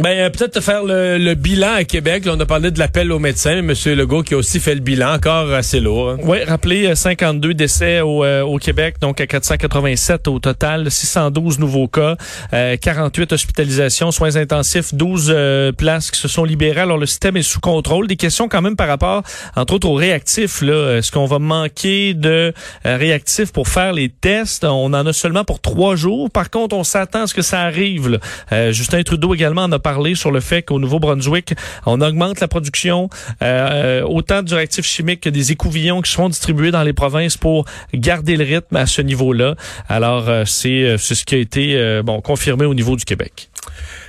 Ben, euh, peut-être faire le, le, bilan à Québec. Là, on a parlé de l'appel aux médecins, mais M. Legault qui a aussi fait le bilan, encore assez lourd. Hein. Oui, rappelez 52 décès au, euh, au, Québec, donc à 487 au total, 612 nouveaux cas, euh, 48 hospitalisations, soins intensifs, 12 euh, places qui se sont libérées. Alors le système est sous contrôle. Des questions quand même par rapport, entre autres, aux réactifs. Là, est-ce qu'on va manquer de réactifs pour faire les tests? On en a seulement pour trois jours. Par contre, on s'attend à ce que ça arrive. Justin Trudeau également en a parler sur le fait qu'au Nouveau-Brunswick, on augmente la production euh, autant du réactif chimique que des écouvillons qui seront distribués dans les provinces pour garder le rythme à ce niveau-là. Alors, euh, c'est c'est ce qui a été euh, bon confirmé au niveau du Québec.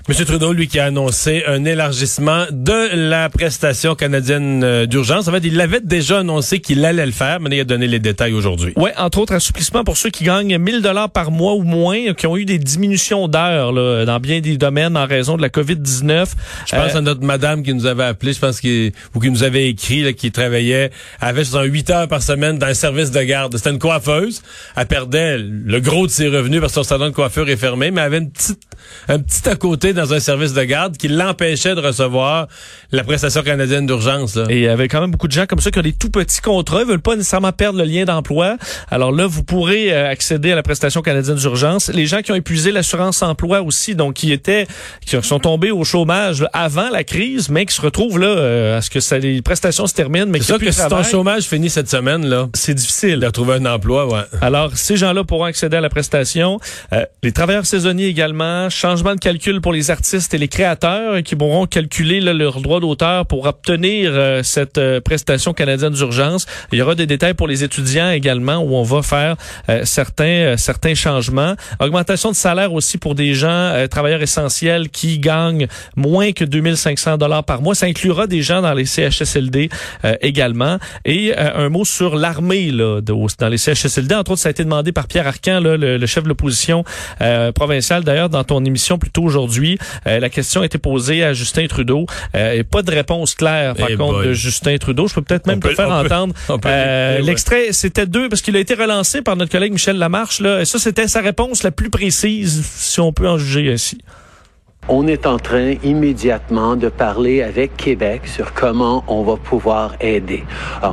M. Trudeau, lui, qui a annoncé un élargissement de la prestation canadienne euh, d'urgence. En fait, il l'avait déjà annoncé qu'il allait le faire, mais il a donné les détails aujourd'hui. Oui, entre autres, assouplissement pour ceux qui gagnent 1000 dollars par mois ou moins, qui ont eu des diminutions d'heures dans bien des domaines en raison de la COVID-19. Je pense euh, à notre madame qui nous avait appelé, je pense qu'il ou qui nous avait écrit, là, qui travaillait, avait 8 heures par semaine dans un service de garde. C'était une coiffeuse. Elle perdait le gros de ses revenus parce que son salon de coiffure est fermé, mais elle avait une petite, un petit à côté dans un service de garde qui l'empêchait de recevoir la prestation canadienne d'urgence. Et il y avait quand même beaucoup de gens comme ça qui ont des tout petits contrats, ils veulent pas nécessairement perdre le lien d'emploi. Alors là, vous pourrez euh, accéder à la prestation canadienne d'urgence. Les gens qui ont épuisé l'assurance emploi aussi, donc qui étaient, qui sont tombés au chômage avant la crise, mais qui se retrouvent là euh, à ce que ça, les prestations se terminent, mais c'est ça que si ton chômage finit cette semaine là, c'est difficile de trouver un emploi. Ouais. Alors ces gens-là pourront accéder à la prestation. Euh, les travailleurs saisonniers également, changement de calcul pour les artistes et les créateurs qui pourront calculer leur droit d'auteur pour obtenir euh, cette euh, prestation canadienne d'urgence. Il y aura des détails pour les étudiants également où on va faire euh, certains certains changements. Augmentation de salaire aussi pour des gens travailleurs essentiels qui gagnent moins que 2500 dollars par mois. Ça inclura des gens dans les CHSLD également. Et un mot sur l'armée là dans les CHSLD. Entre autres, ça a été demandé par Pierre Arcan, là, le, chef de l'opposition provinciale. D'ailleurs, dans ton émission plus tôt aujourd'hui, la question a été posée à Justin Trudeau. Euh, pas de réponse claire, par eh contre, de Justin Trudeau. Je peux peut-être même te faire entendre euh, l'extrait. C'était deux, parce qu'il a été relancé par notre collègue Michel Lamarche. Là, et ça, c'était sa réponse la plus précise, si on peut en juger ainsi. On est en train immédiatement de parler avec Québec sur comment on va pouvoir aider.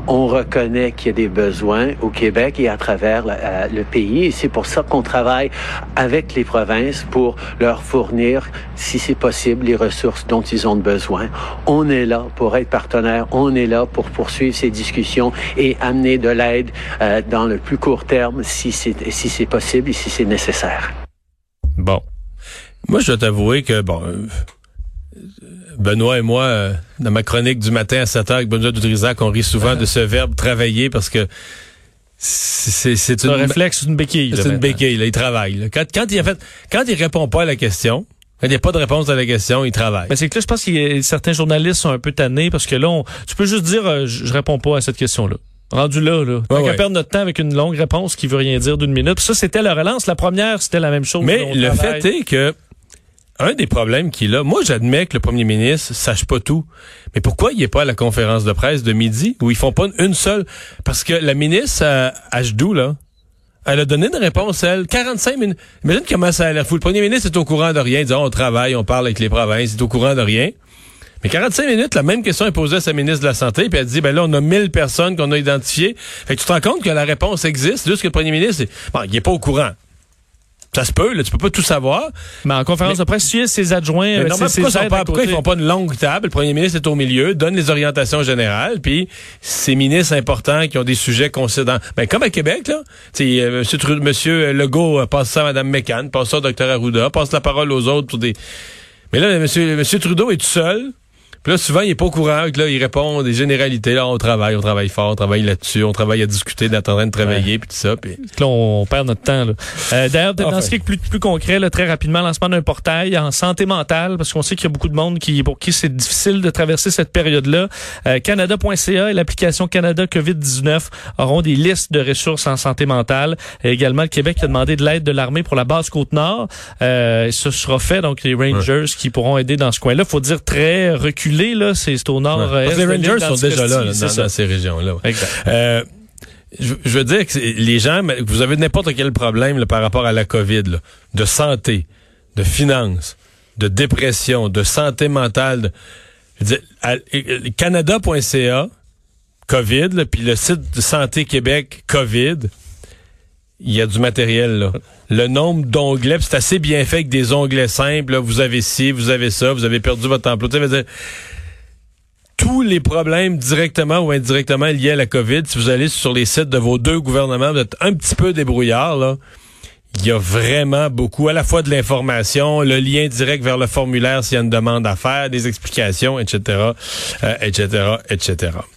on reconnaît qu'il y a des besoins au Québec et à travers euh, le pays c'est pour ça qu'on travaille avec les provinces pour leur fournir, si c'est possible, les ressources dont ils ont besoin. On est là pour être partenaire, on est là pour poursuivre ces discussions et amener de l'aide euh, dans le plus court terme si c'est si c'est possible et si c'est nécessaire. Bon. Moi, je dois t'avouer que, bon, euh, Benoît et moi, euh, dans ma chronique du matin à 7 h avec Benoît Dutrisac, on rit souvent de ce verbe travailler parce que c'est c'est un réflexe, une béquille. C'est une béquille, là, il travaille. Quand, quand il a fait, quand il répond pas à la question, quand il n'y a pas de réponse à la question, il travaille. Mais c'est que là, je pense que certains journalistes sont un peu tannés parce que là, tu peux juste dire, euh, je, réponds pas à cette question-là. Rendu là, là. On ouais, perdre notre temps avec une longue réponse qui veut rien dire d'une minute. ça, c'était la relance. La première, c'était la même chose. Mais le fait est que un des problèmes qu'il a, moi j'admets que le premier ministre sache pas tout, mais pourquoi il n'est pas à la conférence de presse de midi où ils font pas une seule? Parce que la ministre à Hdou, là, elle a donné une réponse, elle, 45 minutes. Imagine comment ça a l'air fou. Le premier ministre est au courant de rien, disons, on travaille, on parle avec les provinces, il est au courant de rien. Mais 45 minutes, la même question est posée à sa ministre de la Santé, puis elle dit, ben là, on a 1000 personnes qu'on a identifiées. Fait que tu te rends compte que la réponse existe, juste que le premier ministre, bon, il est pas au courant. Ça se peut, là, tu peux pas tout savoir. Mais en conférence de presse, si ses adjoints, mais non, pourquoi, ils pas, pourquoi ils font pas une longue table? Le premier ministre est au milieu, donne les orientations générales, puis ces ministres importants qui ont des sujets considérants. Ben, comme à Québec, là, euh, monsieur, monsieur Legault passe ça à Mme McCann, passe ça au Dr. Arruda, passe la parole aux autres pour des... Mais là, monsieur, monsieur Trudeau est tout seul, puis là, souvent, il est pas au courant. Là, il répond des généralités. Là, on travaille, on travaille fort, on travaille là-dessus, on travaille à discuter, d'être en train de travailler, puis tout ça. Puis... Là, on perd notre temps. Là. Euh, D'ailleurs, dans ce qui est plus, plus concret, là, très rapidement, lancement d'un portail en santé mentale, parce qu'on sait qu'il y a beaucoup de monde qui, pour qui c'est difficile de traverser cette période-là. Euh, Canada.ca et l'application Canada COVID-19 auront des listes de ressources en santé mentale. Et également, le Québec a demandé de l'aide de l'armée pour la base Côte-Nord. Euh, ce sera fait, donc les Rangers qui pourront aider dans ce coin-là. faut dire très reculé là, c'est au nord. Ouais. les Rangers sont déjà là, dans, ces régions-là. Euh, je, veux dire que les gens, vous avez n'importe quel problème par rapport à la COVID, de santé, de finances, de dépression, de santé mentale. Canada.ca, COVID, puis le site de Santé Québec, COVID, il y a du matériel là. Le nombre d'onglets, c'est assez bien fait avec des onglets simples. vous avez ci, vous avez ça, vous avez perdu votre emploi. tous les problèmes directement ou indirectement liés à la COVID, si vous allez sur les sites de vos deux gouvernements, vous êtes un petit peu débrouillard là il y a vraiment beaucoup, à la fois de l'information, le lien direct vers le formulaire s'il y a une demande à faire, des explications, etc., etc., etc.